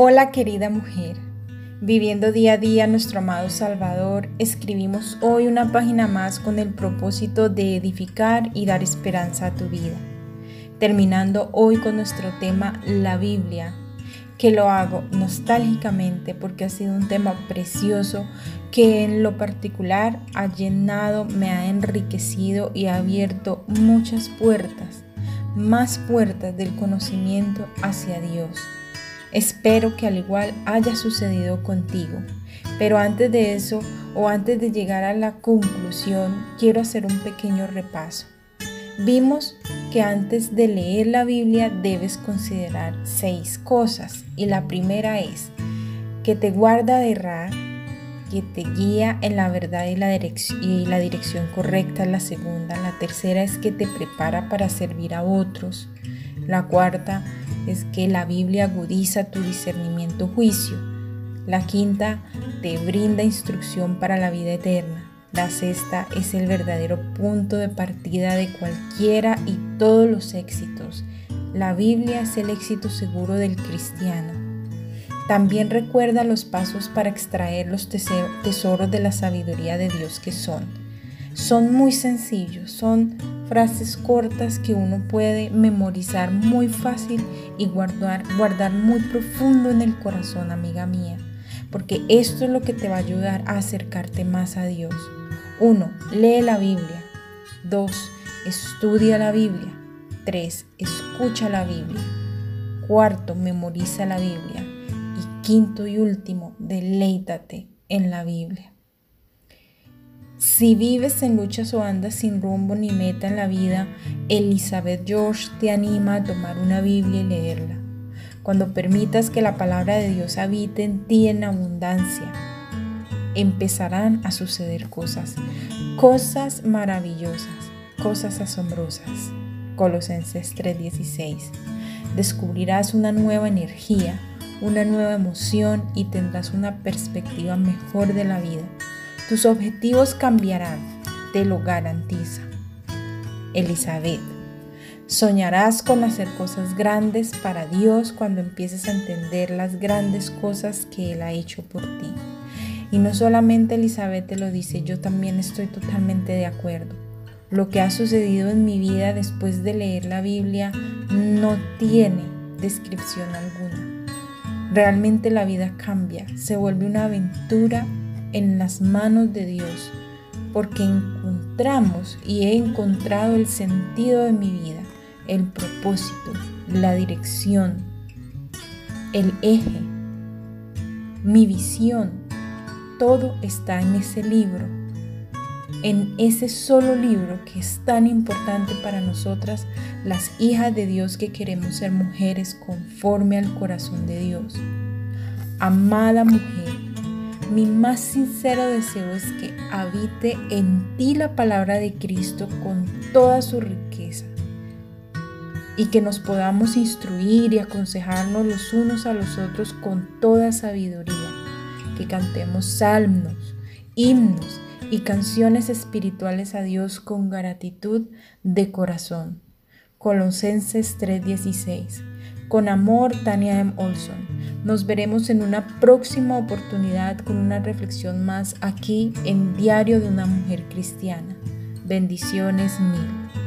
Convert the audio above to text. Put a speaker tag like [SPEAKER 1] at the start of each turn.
[SPEAKER 1] Hola querida mujer, viviendo día a día nuestro amado Salvador, escribimos hoy una página más con el propósito de edificar y dar esperanza a tu vida. Terminando hoy con nuestro tema La Biblia, que lo hago nostálgicamente porque ha sido un tema precioso que en lo particular ha llenado, me ha enriquecido y ha abierto muchas puertas, más puertas del conocimiento hacia Dios Espero que al igual haya sucedido contigo. Pero antes de eso, o antes de llegar a la conclusión, quiero hacer un pequeño repaso. Vimos que antes de leer la Biblia debes considerar seis cosas. Y la primera es que te guarda de errar, que te guía en la verdad y la, dirección, correcta. La segunda. La tercera es que te prepara para servir a otros. La cuarta es que la Biblia agudiza tu discernimiento juicio. La quinta te brinda instrucción para la vida eterna. La sexta es el verdadero punto de partida de cualquiera y todos los éxitos. La Biblia es el éxito seguro del cristiano. También recuerda los pasos para extraer los tesoros de la sabiduría de Dios que son. Son muy sencillos, son frases cortas que uno puede memorizar muy fácil y guardar, guardar muy profundo en el corazón, amiga mía, porque esto es lo que te va a ayudar a acercarte más a Dios. 1. Lee la Biblia. 2. Estudia la Biblia. 3. Escucha la Biblia. Cuarto, memoriza la Biblia. Y quinto y último, deleítate en la Biblia. Si vives en luchas o andas sin rumbo ni meta en la vida, Elizabeth George te anima a tomar una Biblia y leerla. Cuando permitas que la palabra de Dios habite en ti en abundancia, empezarán a suceder cosas, cosas maravillosas, cosas asombrosas. Colosenses 3:16. Descubrirás una nueva energía, una nueva emoción y tendrás una perspectiva mejor de la vida tus objetivos cambiarán, te lo garantiza. Elizabeth, soñarás con hacer cosas grandes para Dios cuando empieces a entender las grandes cosas que Él ha hecho por ti. Y no solamente Elizabeth te lo dice, yo también estoy totalmente de acuerdo. Lo que ha sucedido en mi vida después de leer la Biblia no tiene descripción alguna. Realmente la vida cambia, se vuelve una aventura en las manos de Dios, porque encontramos y he encontrado el sentido de mi vida, el propósito, la dirección, el eje, mi visión. Todo está en ese libro, en ese solo libro que es tan importante para nosotras, las hijas de Dios que queremos ser mujeres conforme al corazón de Dios. Amada mujer, mi más sincero deseo es que habite en ti la palabra de Cristo con toda su riqueza y que nos podamos instruir y aconsejarnos los unos a los otros con toda sabiduría, que cantemos salmos, himnos y canciones espirituales a Dios con gratitud de corazón. Colosenses 3:16. Con amor, Tania M. Olson. Nos veremos en una próxima oportunidad con una reflexión más aquí en Diario de una Mujer Cristiana. Bendiciones mil.